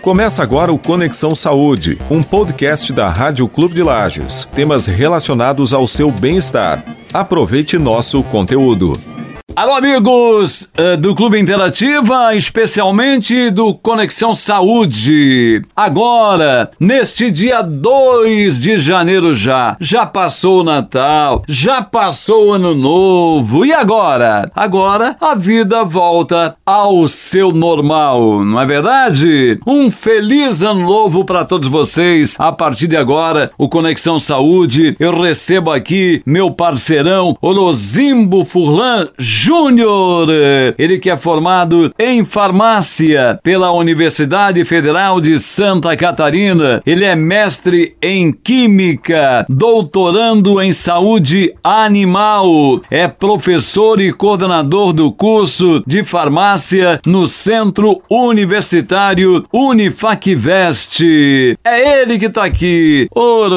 Começa agora o Conexão Saúde, um podcast da Rádio Clube de Lages. Temas relacionados ao seu bem-estar. Aproveite nosso conteúdo. Alô, amigos uh, do Clube Interativa, especialmente do Conexão Saúde. Agora, neste dia 2 de janeiro já, já passou o Natal, já passou o Ano Novo. E agora? Agora a vida volta ao seu normal, não é verdade? Um feliz Ano Novo para todos vocês. A partir de agora, o Conexão Saúde, eu recebo aqui meu parceirão, Olozimbo Furlan Júnior. Ele que é formado em farmácia pela Universidade Federal de Santa Catarina. Ele é mestre em química, doutorando em saúde animal. É professor e coordenador do curso de farmácia no Centro Universitário Unifacvest. É ele que está aqui. Ô,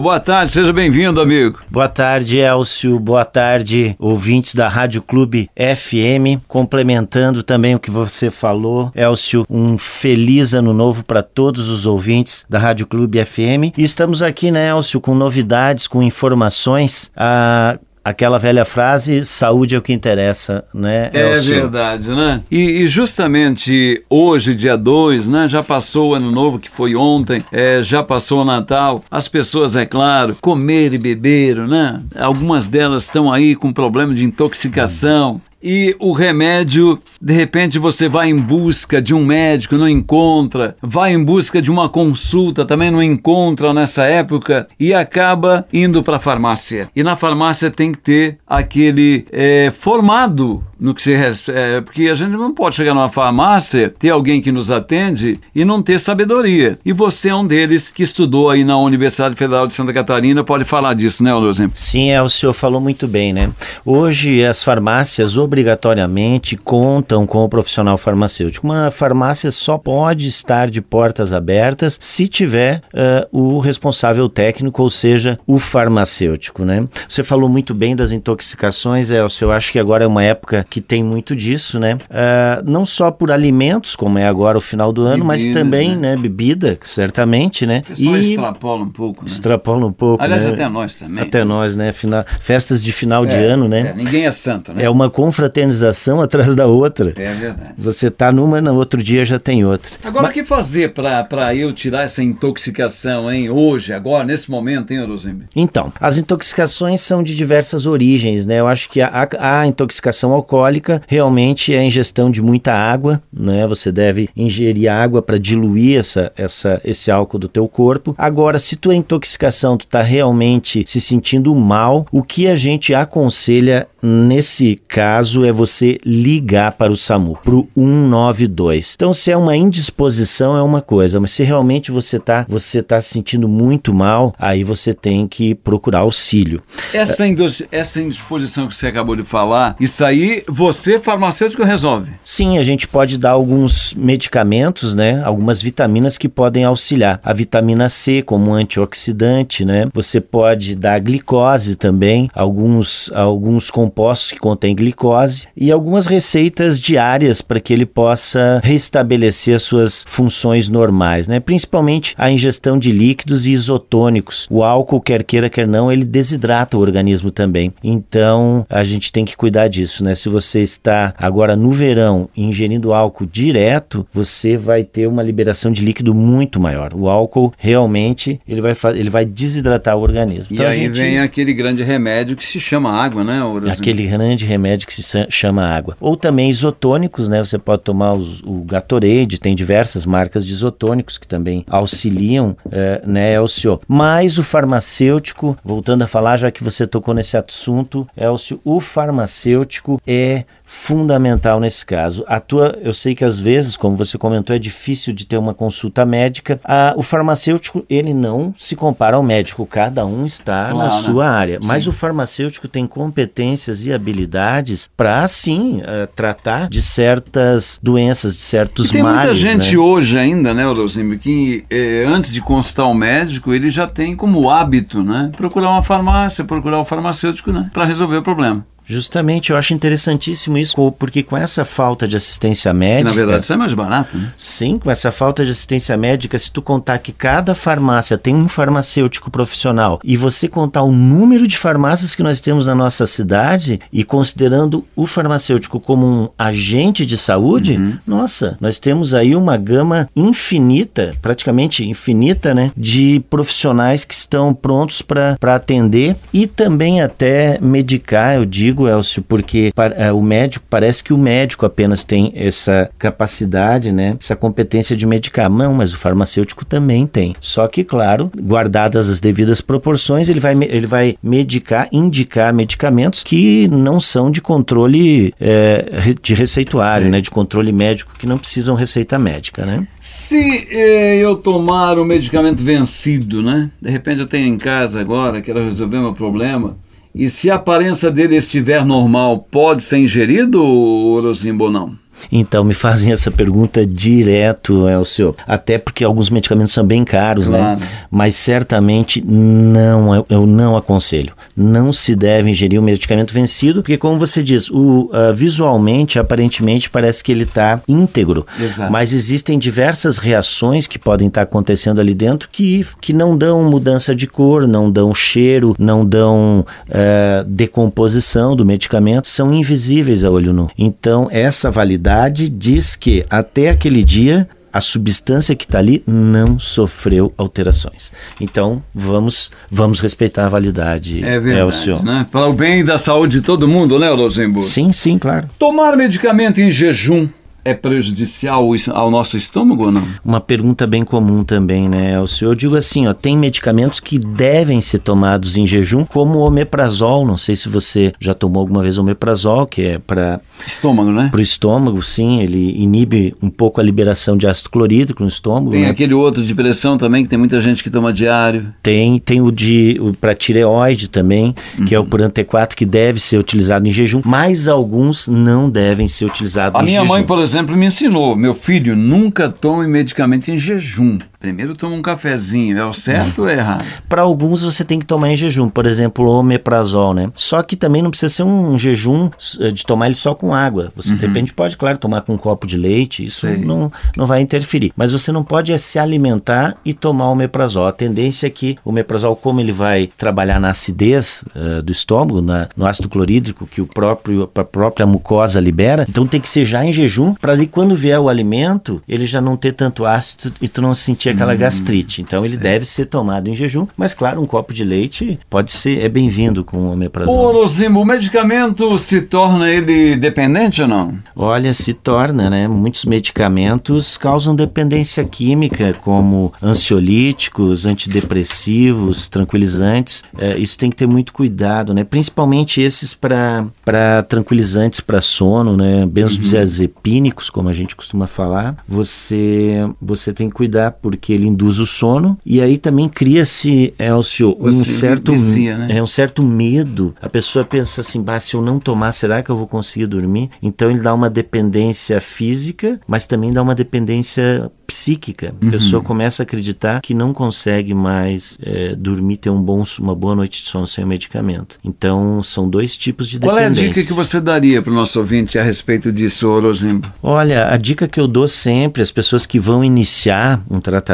boa tarde, seja bem-vindo, amigo. Boa tarde, Elcio. Boa tarde, ouvintes da Rádio Clube Clube FM, complementando também o que você falou, Elcio, um feliz ano novo para todos os ouvintes da Rádio Clube FM. E estamos aqui, né, Elcio, com novidades, com informações. A aquela velha frase, saúde é o que interessa, né? É, é verdade, né? E, e, justamente hoje, dia 2, né? Já passou o ano novo, que foi ontem, é, já passou o Natal. As pessoas, é claro, comer e beber, né? Algumas delas estão aí com problema de intoxicação e o remédio, de repente você vai em busca de um médico, não encontra, vai em busca de uma consulta, também não encontra nessa época e acaba indo para a farmácia. E na farmácia tem que ter aquele é, formado no que se é, porque a gente não pode chegar numa farmácia, ter alguém que nos atende e não ter sabedoria. E você é um deles que estudou aí na Universidade Federal de Santa Catarina, pode falar disso, né, Luzinho? Sim, é, o senhor falou muito bem, né? Hoje as farmácias obrigatoriamente contam com o profissional farmacêutico. Uma farmácia só pode estar de portas abertas se tiver uh, o responsável técnico, ou seja, o farmacêutico, né? Você falou muito bem das intoxicações, Elcio, eu acho que agora é uma época que tem muito disso, né? Uh, não só por alimentos, como é agora o final do ano, bebida, mas também, né? né? bebida, certamente, né? E extrapola um pouco, né? Extrapola um pouco, Aliás, né? até nós também. Até nós, né? Final, festas de final é, de ano, né? É, ninguém é santo, né? É uma confraternização atrás da outra. É verdade. Você tá numa, no outro dia já tem outra. Agora, mas... o que fazer para eu tirar essa intoxicação, hein? Hoje, agora, nesse momento, hein, Rosimbe? Então, as intoxicações são de diversas origens, né? Eu acho que a, a, intoxicação alcoólica alcoólica realmente é a ingestão de muita água, né? Você deve ingerir água para diluir essa, essa, esse álcool do teu corpo. Agora, se tua intoxicação tu está realmente se sentindo mal, o que a gente aconselha nesse caso é você ligar para o SAMU, para o 192. Então, se é uma indisposição é uma coisa, mas se realmente você está você tá se sentindo muito mal, aí você tem que procurar auxílio. Essa, essa indisposição que você acabou de falar, isso aí você, farmacêutico, resolve? Sim, a gente pode dar alguns medicamentos, né? Algumas vitaminas que podem auxiliar. A vitamina C como antioxidante, né? Você pode dar glicose também, alguns, alguns compostos que contêm glicose e algumas receitas diárias para que ele possa restabelecer as suas funções normais, né? Principalmente a ingestão de líquidos e isotônicos. O álcool, quer queira, quer não, ele desidrata o organismo também. Então, a gente tem que cuidar disso, né? Se você está agora no verão ingerindo álcool direto, você vai ter uma liberação de líquido muito maior. O álcool realmente ele vai, ele vai desidratar o organismo. Então, e aí gente... vem aquele grande remédio que se chama água, né? Aquele grande remédio que se chama água. Ou também isotônicos, né? Você pode tomar os, o Gatorade, tem diversas marcas de isotônicos que também auxiliam, é, né, Elcio? Mas o farmacêutico, voltando a falar, já que você tocou nesse assunto, Elcio, o farmacêutico é fundamental nesse caso. A tua, eu sei que às vezes, como você comentou, é difícil de ter uma consulta médica. A, o farmacêutico, ele não se compara ao médico, cada um está claro, na sua área. Sim. Mas o farmacêutico tem competências e habilidades para, sim, uh, tratar de certas doenças, de certos e tem males. Tem muita gente né? hoje ainda, né, Rosimir, que eh, antes de consultar o um médico, ele já tem como hábito, né, procurar uma farmácia, procurar o um farmacêutico, né, para resolver o problema. Justamente, eu acho interessantíssimo isso, porque com essa falta de assistência médica. Que, na verdade, isso é mais barato, né? Sim, com essa falta de assistência médica, se tu contar que cada farmácia tem um farmacêutico profissional e você contar o número de farmácias que nós temos na nossa cidade e considerando o farmacêutico como um agente de saúde, uhum. nossa, nós temos aí uma gama infinita, praticamente infinita, né, de profissionais que estão prontos para atender e também até medicar, eu digo, Elcio, porque para, uh, o médico, parece que o médico apenas tem essa capacidade, né, essa competência de medicar. Não, mas o farmacêutico também tem. Só que, claro, guardadas as devidas proporções, ele vai, ele vai medicar, indicar medicamentos que não são de controle é, de receituário, né, de controle médico, que não precisam receita médica, né? Se eh, eu tomar o medicamento vencido, né, de repente eu tenho em casa agora, quero resolver meu problema, e se a aparência dele estiver normal, pode ser ingerido, Orosimbo, ou não? Então, me fazem essa pergunta direto, Elcio. Até porque alguns medicamentos são bem caros, né? claro. né? Mas certamente não, eu não aconselho. Não se deve ingerir um medicamento vencido, porque, como você diz, o, uh, visualmente, aparentemente, parece que ele está íntegro. Exato. Mas existem diversas reações que podem estar tá acontecendo ali dentro que, que não dão mudança de cor, não dão cheiro, não dão uh, decomposição do medicamento, são invisíveis a olho nu. Então, essa validade diz que até aquele dia a substância que está ali não sofreu alterações. Então, vamos vamos respeitar a validade. É verdade, é né? Para o bem da saúde de todo mundo, né, Rosenburg? Sim, sim, claro. Tomar medicamento em jejum é prejudicial ao nosso estômago ou não? Uma pergunta bem comum também, né, Elcio? Eu digo assim, ó, tem medicamentos que devem ser tomados em jejum, como o omeprazol. Não sei se você já tomou alguma vez omeprazol, que é para estômago, né? Para o estômago, sim. Ele inibe um pouco a liberação de ácido clorídrico no estômago. Tem né? aquele outro de pressão também que tem muita gente que toma diário. Tem, tem o de para tireoide também, uhum. que é o uhum. T4 que deve ser utilizado em jejum, mas alguns não devem ser utilizados a em jejum. A minha mãe, por exemplo exemplo, me ensinou: meu filho, nunca tome medicamento em jejum. Primeiro toma um cafezinho, é o certo ou é errado? Para alguns você tem que tomar em jejum, por exemplo, o omeprazol, né? Só que também não precisa ser um jejum eh, de tomar ele só com água. Você uhum. de repente pode, claro, tomar com um copo de leite, isso não, não vai interferir. Mas você não pode é se alimentar e tomar o omeprazol. A tendência é que o omeprazol, como ele vai trabalhar na acidez uh, do estômago, na, no ácido clorídrico que o próprio, a própria mucosa libera, então tem que ser já em jejum para quando vier o alimento, ele já não ter tanto ácido e tu não sentir aquela hum, gastrite. Então ele deve ser tomado em jejum, mas claro, um copo de leite pode ser é bem-vindo com o omeprazol. Ô, Luzimbo, o medicamento se torna ele dependente ou não? Olha, se torna, né? Muitos medicamentos causam dependência química, como ansiolíticos, antidepressivos, tranquilizantes. É, isso tem que ter muito cuidado, né? Principalmente esses para tranquilizantes para sono, né? Benzodiazepínicos, como a gente costuma falar. Você você tem que cuidar porque ele induz o sono e aí também cria-se, Elcio, um certo, vicia, né? é, um certo medo. A pessoa pensa assim, bah, se eu não tomar, será que eu vou conseguir dormir? Então ele dá uma dependência física, mas também dá uma dependência psíquica. A uhum. pessoa começa a acreditar que não consegue mais é, dormir, ter um bom, uma boa noite de sono sem o medicamento. Então, são dois tipos de Qual dependência. Qual é a dica que você daria para o nosso ouvinte a respeito disso, Orozimbo? Olha, a dica que eu dou sempre às pessoas que vão iniciar um tratamento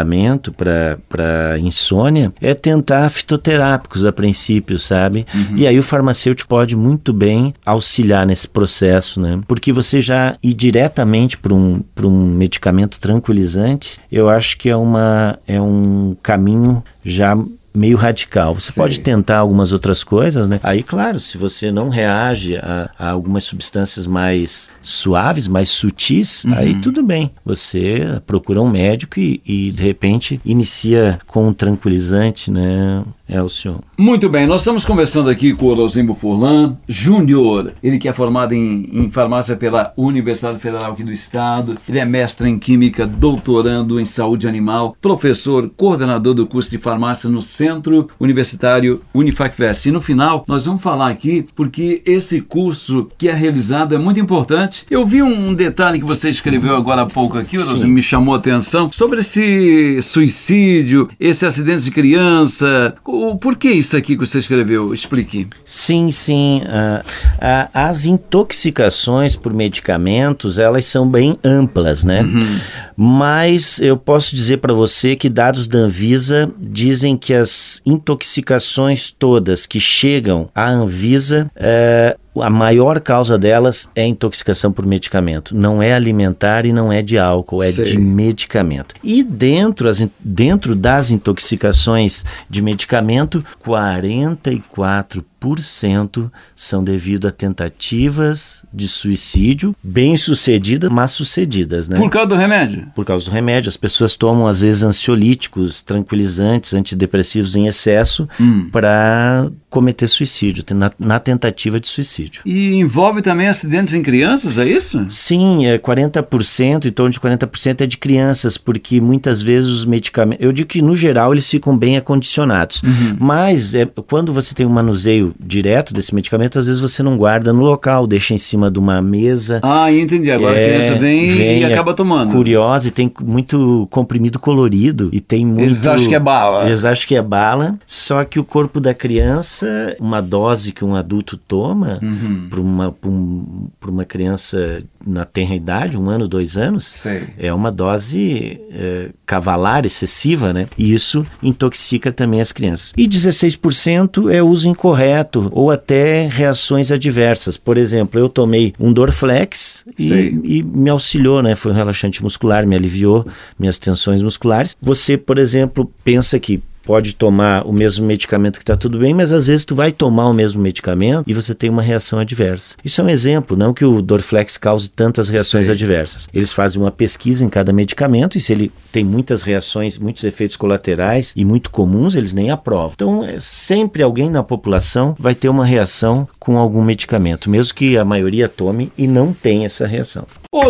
para insônia é tentar fitoterápicos a princípio, sabe? Uhum. E aí o farmacêutico pode muito bem auxiliar nesse processo, né? Porque você já ir diretamente para um, um medicamento tranquilizante eu acho que é, uma, é um caminho já meio radical. Você Sim. pode tentar algumas outras coisas, né? Aí, claro, se você não reage a, a algumas substâncias mais suaves, mais sutis, uhum. aí tudo bem. Você procura um médico e, e, de repente inicia com um tranquilizante, né? É o senhor. Muito bem, nós estamos conversando aqui com o Rosimbo Furlan Júnior. Ele que é formado em, em farmácia pela Universidade Federal aqui do Estado. Ele é mestre em Química, doutorando em Saúde Animal, professor, coordenador do curso de farmácia no Centro Universitário Unifacvest. E no final, nós vamos falar aqui porque esse curso que é realizado é muito importante. Eu vi um detalhe que você escreveu agora há pouco aqui, Sim. me chamou a atenção, sobre esse suicídio, esse acidente de criança. O, por que isso aqui que você escreveu? Explique. Sim, sim. Uh, uh, as intoxicações por medicamentos, elas são bem amplas, né? Uhum. Mas eu posso dizer para você que dados da Anvisa dizem que as intoxicações todas que chegam à Anvisa, é, a maior causa delas é intoxicação por medicamento. Não é alimentar e não é de álcool, é Sei. de medicamento. E dentro, as, dentro das intoxicações de medicamento, 44 são devido a tentativas de suicídio bem sucedidas, mas sucedidas, né? Por causa do remédio? Por causa do remédio. As pessoas tomam, às vezes, ansiolíticos, tranquilizantes, antidepressivos em excesso hum. para cometer suicídio, na, na, tentativa de suicídio. E envolve também acidentes em crianças, é isso? Sim, é 40%, em torno de 40% é de crianças, porque muitas vezes os medicamentos. Eu digo que, no geral, eles ficam bem acondicionados. Uhum. Mas é, quando você tem um manuseio direto desse medicamento, às vezes você não guarda no local, deixa em cima de uma mesa. Ah, entendi. Agora é, a criança vem, vem e acaba tomando. Curiosa e tem muito comprimido colorido e tem muito. Eles acham que é bala. Eles acham que é bala, só que o corpo da criança, uma dose que um adulto toma uhum. para uma, um, uma criança na tenra idade, um ano, dois anos, Sei. é uma dose é, cavalar excessiva, né? E isso intoxica também as crianças. E 16% é uso incorreto ou até reações adversas. Por exemplo, eu tomei um Dorflex e, e, me auxiliou, né? Foi um relaxante muscular, me aliviou minhas tensões musculares. Você, por exemplo, pensa que pode tomar o mesmo medicamento que está tudo bem, mas às vezes tu vai tomar o mesmo medicamento e você tem uma reação adversa. Isso é um exemplo, não que o Dorflex cause tantas reações Sim. adversas. Eles fazem uma pesquisa em cada medicamento e se ele tem muitas reações, muitos efeitos colaterais e muito comuns, eles nem aprovam. Então, é, sempre alguém na população vai ter uma reação com algum medicamento, mesmo que a maioria tome e não tenha essa reação. Ô,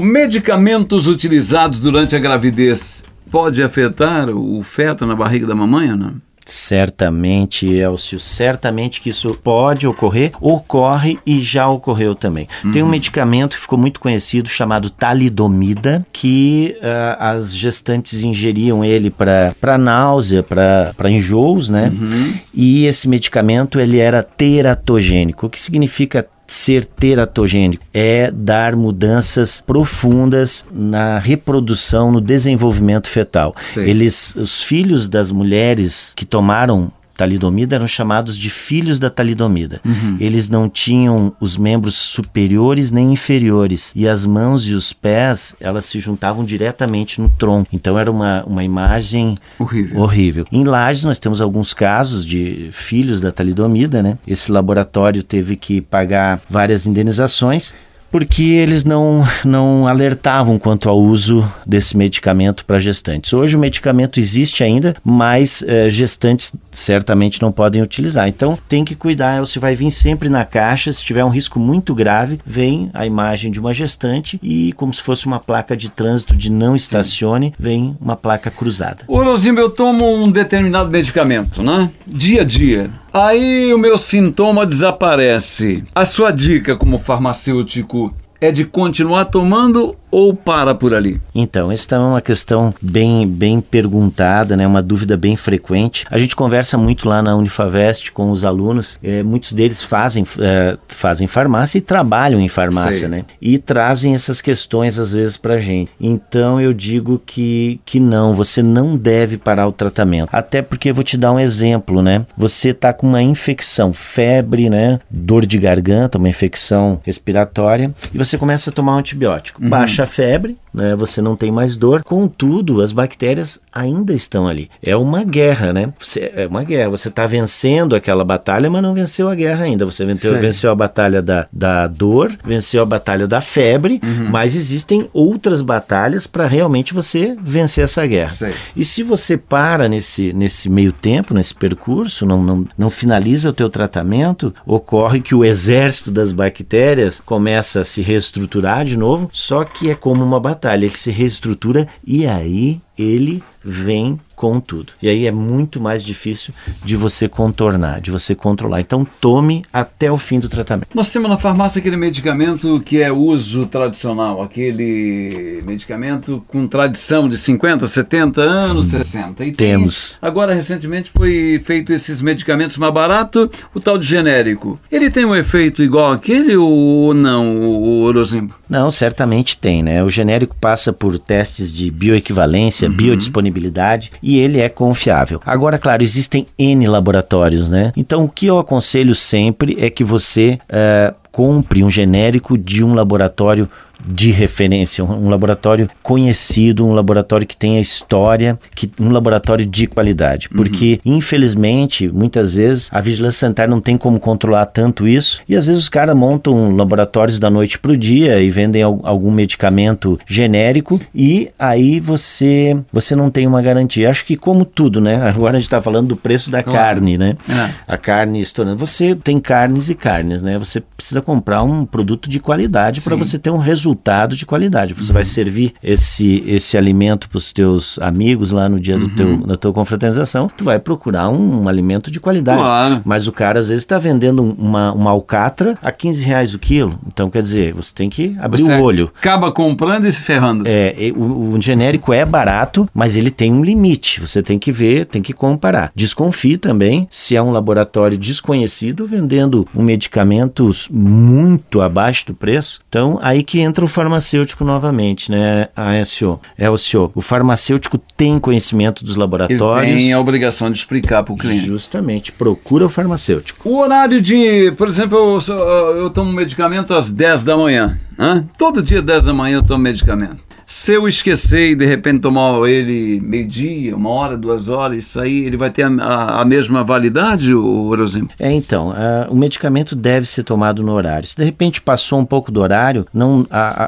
medicamentos utilizados durante a gravidez pode afetar o feto na barriga da mamãe ou não? Certamente, Elcio, certamente que isso pode ocorrer, ocorre e já ocorreu também. Uhum. Tem um medicamento que ficou muito conhecido chamado talidomida, que uh, as gestantes ingeriam ele para náusea, para enjoos, né? Uhum. E esse medicamento ele era teratogênico, o que significa ser teratogênico é dar mudanças profundas na reprodução, no desenvolvimento fetal. Sim. Eles, os filhos das mulheres que tomaram talidomida eram chamados de filhos da talidomida. Uhum. Eles não tinham os membros superiores nem inferiores e as mãos e os pés elas se juntavam diretamente no tronco. Então era uma, uma imagem horrível. horrível. Em Lages nós temos alguns casos de filhos da talidomida, né? Esse laboratório teve que pagar várias indenizações porque eles não, não alertavam quanto ao uso desse medicamento para gestantes. Hoje o medicamento existe ainda, mas é, gestantes certamente não podem utilizar. Então tem que cuidar, você vai vir sempre na caixa, se tiver um risco muito grave, vem a imagem de uma gestante e como se fosse uma placa de trânsito de não estacione, vem uma placa cruzada. Ô Rosimbo, eu tomo um determinado medicamento, né? Dia a dia. Aí o meu sintoma desaparece. A sua dica como farmacêutico é de continuar tomando ou para por ali? Então, essa é uma questão bem, bem perguntada, né? uma dúvida bem frequente. A gente conversa muito lá na Unifavest com os alunos, é, muitos deles fazem, é, fazem farmácia e trabalham em farmácia, Sei. né? E trazem essas questões às vezes para gente. Então eu digo que, que não, você não deve parar o tratamento. Até porque eu vou te dar um exemplo, né? Você tá com uma infecção, febre, né? Dor de garganta, uma infecção respiratória, e você começa a tomar um antibiótico. Uhum. Baixa a febre, né? Você não tem mais dor. Contudo, as bactérias ainda estão ali. É uma guerra, né? Você, é uma guerra. Você está vencendo aquela batalha, mas não venceu a guerra ainda. Você venceu, venceu a batalha da, da dor, venceu a batalha da febre, uhum. mas existem outras batalhas para realmente você vencer essa guerra. Sei. E se você para nesse, nesse meio tempo, nesse percurso, não, não, não finaliza o teu tratamento, ocorre que o exército das bactérias começa a se reestruturar de novo, só que é como uma batalha batalha, ele se reestrutura e aí ele vem com tudo. E aí é muito mais difícil de você contornar, de você controlar. Então tome até o fim do tratamento. Nós temos na farmácia aquele medicamento que é uso tradicional, aquele medicamento com tradição de 50, 70 anos, 60. E temos. Tem, agora recentemente foi feito esses medicamentos mais barato, o tal de genérico. Ele tem um efeito igual aquele ou não, o Orozimbo? Não, certamente tem, né? O genérico passa por testes de bioequivalência, uhum. biodisponibilidade e ele é confiável. Agora, claro, existem N laboratórios, né? Então, o que eu aconselho sempre é que você uh, compre um genérico de um laboratório de referência, um laboratório conhecido, um laboratório que tenha história, que, um laboratório de qualidade. Uhum. Porque, uhum. infelizmente, muitas vezes a vigilância sanitária não tem como controlar tanto isso e às vezes os caras montam laboratórios da noite para o dia e vendem algum medicamento genérico e aí você você não tem uma garantia. Acho que como tudo, né? Agora a gente está falando do preço da claro. carne, né? É. A carne estourando. Você tem carnes e carnes, né? Você precisa comprar um produto de qualidade para você ter um resultado resultado de qualidade. Você uhum. vai servir esse, esse alimento para os teus amigos lá no dia do teu, uhum. da tua confraternização, tu vai procurar um, um alimento de qualidade. Claro. Mas o cara às vezes está vendendo uma, uma alcatra a 15 reais o quilo. Então, quer dizer, você tem que abrir você o olho. Acaba comprando e se ferrando. É, o, o genérico é barato, mas ele tem um limite. Você tem que ver, tem que comparar. Desconfie também se é um laboratório desconhecido vendendo um medicamento muito abaixo do preço. Então, aí que entra entra o farmacêutico novamente, né, ASO? É o senhor. O farmacêutico tem conhecimento dos laboratórios. Ele tem a obrigação de explicar para o cliente. Justamente, procura o farmacêutico. O horário de, por exemplo, eu, eu tomo medicamento às 10 da manhã. Hein? Todo dia, 10 da manhã, eu tomo medicamento. Se eu esquecer e de repente tomar ele meio-dia, uma hora, duas horas, isso aí, ele vai ter a, a, a mesma validade, o Orozimbo? É, então, uh, o medicamento deve ser tomado no horário. Se de repente passou um pouco do horário, não,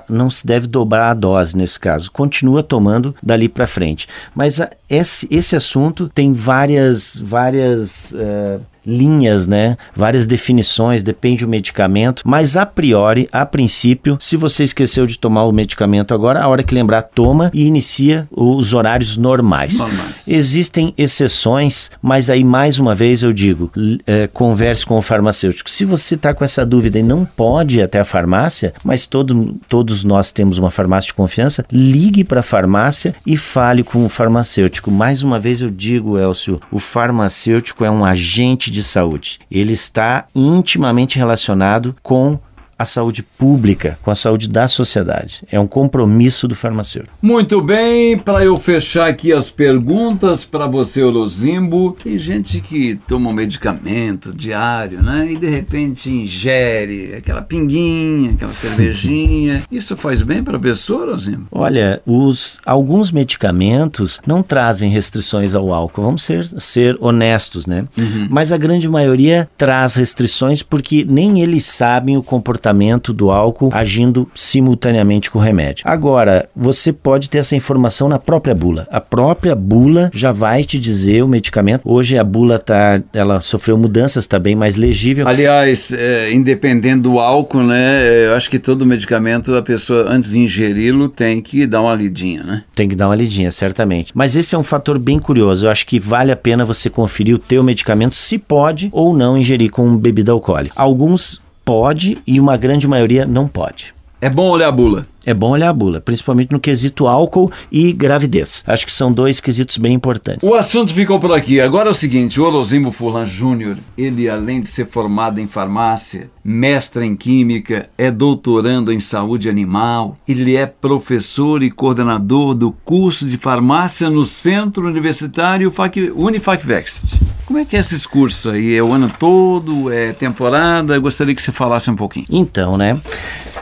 não se deve dobrar a dose nesse caso. Continua tomando dali para frente. Mas esse, esse assunto tem várias, várias. Uh, linhas, né? Várias definições, depende do medicamento, mas a priori, a princípio, se você esqueceu de tomar o medicamento agora, a hora que lembrar, toma e inicia os horários normais. normais. Existem exceções, mas aí mais uma vez eu digo, é, converse com o farmacêutico. Se você está com essa dúvida e não pode ir até a farmácia, mas todo, todos nós temos uma farmácia de confiança, ligue para a farmácia e fale com o farmacêutico. Mais uma vez eu digo, Elcio, o farmacêutico é um agente de de saúde. Ele está intimamente relacionado com a saúde pública, com a saúde da sociedade. É um compromisso do farmacêutico. Muito bem, para eu fechar aqui as perguntas para você, Orozimbo. Tem gente que toma um medicamento diário, né? E de repente ingere aquela pinguinha, aquela cervejinha. Isso faz bem para a pessoa, Orozimbo? Olha, os, alguns medicamentos não trazem restrições ao álcool. Vamos ser, ser honestos, né? Uhum. Mas a grande maioria traz restrições porque nem eles sabem o comportamento tratamento do álcool agindo simultaneamente com o remédio. Agora, você pode ter essa informação na própria bula. A própria bula já vai te dizer o medicamento. Hoje a bula tá, ela sofreu mudanças, está bem mais legível. Aliás, é, independente do álcool, né? Eu acho que todo medicamento a pessoa antes de ingeri-lo tem que dar uma lidinha, né? Tem que dar uma lidinha, certamente. Mas esse é um fator bem curioso. Eu acho que vale a pena você conferir o teu medicamento se pode ou não ingerir com bebida alcoólica. Alguns pode e uma grande maioria não pode. É bom olhar a bula é bom olhar a bula, principalmente no quesito álcool e gravidez. Acho que são dois quesitos bem importantes. O assunto ficou por aqui. Agora é o seguinte: o Orozimbo Furlan Júnior, ele além de ser formado em farmácia, mestre em química, é doutorando em saúde animal, ele é professor e coordenador do curso de farmácia no Centro Universitário Unifacvext. Como é que é esses cursos aí? É o ano todo? É temporada? Eu gostaria que você falasse um pouquinho. Então, né?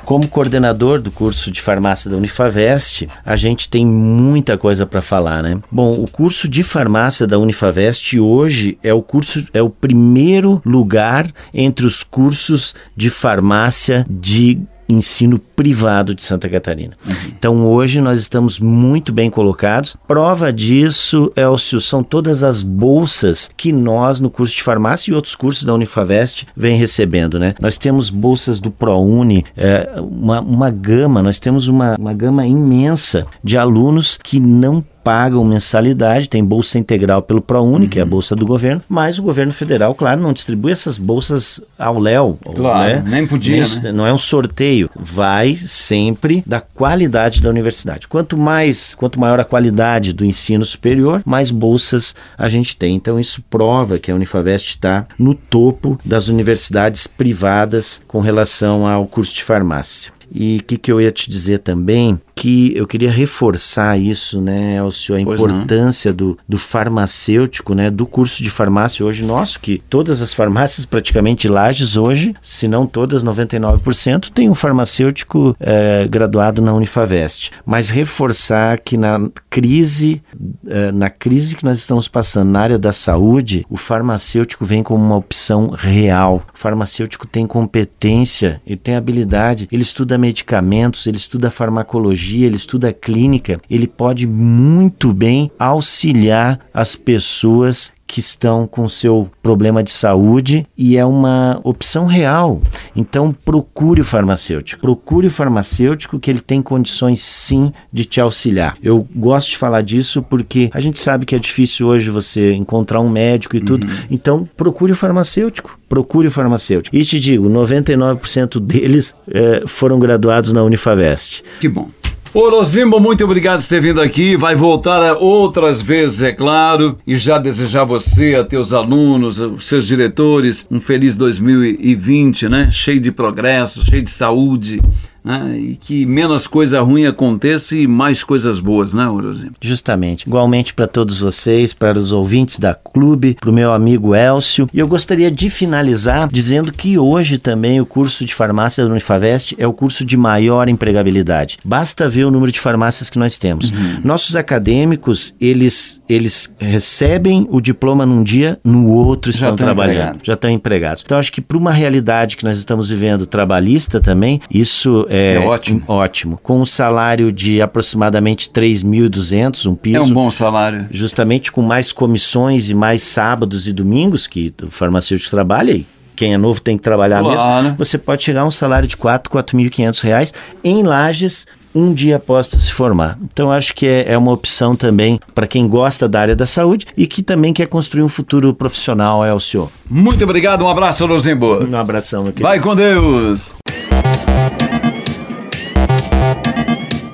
Como coordenador do curso de farmácia da Unifavest, a gente tem muita coisa para falar, né? Bom, o curso de farmácia da Unifavest hoje é o curso é o primeiro lugar entre os cursos de farmácia de ensino privado de Santa Catarina. Uhum. Então hoje nós estamos muito bem colocados. Prova disso, Elcio, são todas as bolsas que nós no curso de farmácia e outros cursos da Unifavest vem recebendo, né? Nós temos bolsas do ProUni, é, uma, uma gama, nós temos uma, uma gama imensa de alunos que não pagam mensalidade, tem bolsa integral pelo ProUni, uhum. que é a uhum. bolsa do governo, mas o governo federal, claro, não distribui essas bolsas ao léu. Claro, né? nem podia, nem, né? Não é um sorteio, vai sempre da qualidade da universidade. Quanto mais, quanto maior a qualidade do ensino superior, mais bolsas a gente tem. Então isso prova que a Unifavest está no topo das universidades privadas com relação ao curso de farmácia. E o que, que eu ia te dizer também que eu queria reforçar isso, né, Elcio, a pois importância do, do farmacêutico, né, do curso de farmácia hoje nosso, que todas as farmácias, praticamente Lages hoje, se não todas, 99%, tem um farmacêutico é, graduado na Unifavest. Mas reforçar que na crise, é, na crise que nós estamos passando na área da saúde, o farmacêutico vem como uma opção real. O farmacêutico tem competência, ele tem habilidade, ele estuda medicamentos, ele estuda farmacologia, ele estuda clínica, ele pode muito bem auxiliar as pessoas que estão com seu problema de saúde e é uma opção real. Então procure o farmacêutico. Procure o farmacêutico que ele tem condições sim de te auxiliar. Eu gosto de falar disso porque a gente sabe que é difícil hoje você encontrar um médico e tudo. Uhum. Então procure o farmacêutico. Procure o farmacêutico. E te digo, 99% deles é, foram graduados na Unifavest. Que bom. Ô muito obrigado por ter vindo aqui. Vai voltar outras vezes, é claro. E já desejar você, a teus alunos, os seus diretores, um feliz 2020, né? Cheio de progresso, cheio de saúde né? e que menos coisa ruim aconteça e mais coisas boas, né, Orozinho? Justamente. Igualmente para todos vocês, para os ouvintes da clube, para o meu amigo Elcio. E eu gostaria de finalizar dizendo que hoje também o curso de farmácia da Unifavest é o curso de maior empregabilidade. Basta ver o número de farmácias que nós temos. Uhum. Nossos acadêmicos, eles, eles recebem o diploma num dia, no outro estão, estão trabalhando, empregados. já estão empregados. Então acho que para uma realidade que nós estamos vivendo trabalhista também, isso é, é ótimo. ótimo. Com um salário de aproximadamente 3.200, um piso. É um bom salário. Justamente com mais comissões e mais sábados e domingos que o farmacêutico trabalha aí quem é novo tem que trabalhar claro. mesmo, você pode chegar a um salário de 4, 4.500 reais em lajes um dia após se formar. Então acho que é, é uma opção também para quem gosta da área da saúde e que também quer construir um futuro profissional, é o senhor. Muito obrigado, um abraço, Rosenborg. Um abração, meu querido. Vai com Deus.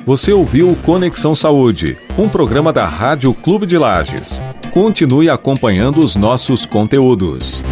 Você ouviu Conexão Saúde, um programa da Rádio Clube de Lages. Continue acompanhando os nossos conteúdos.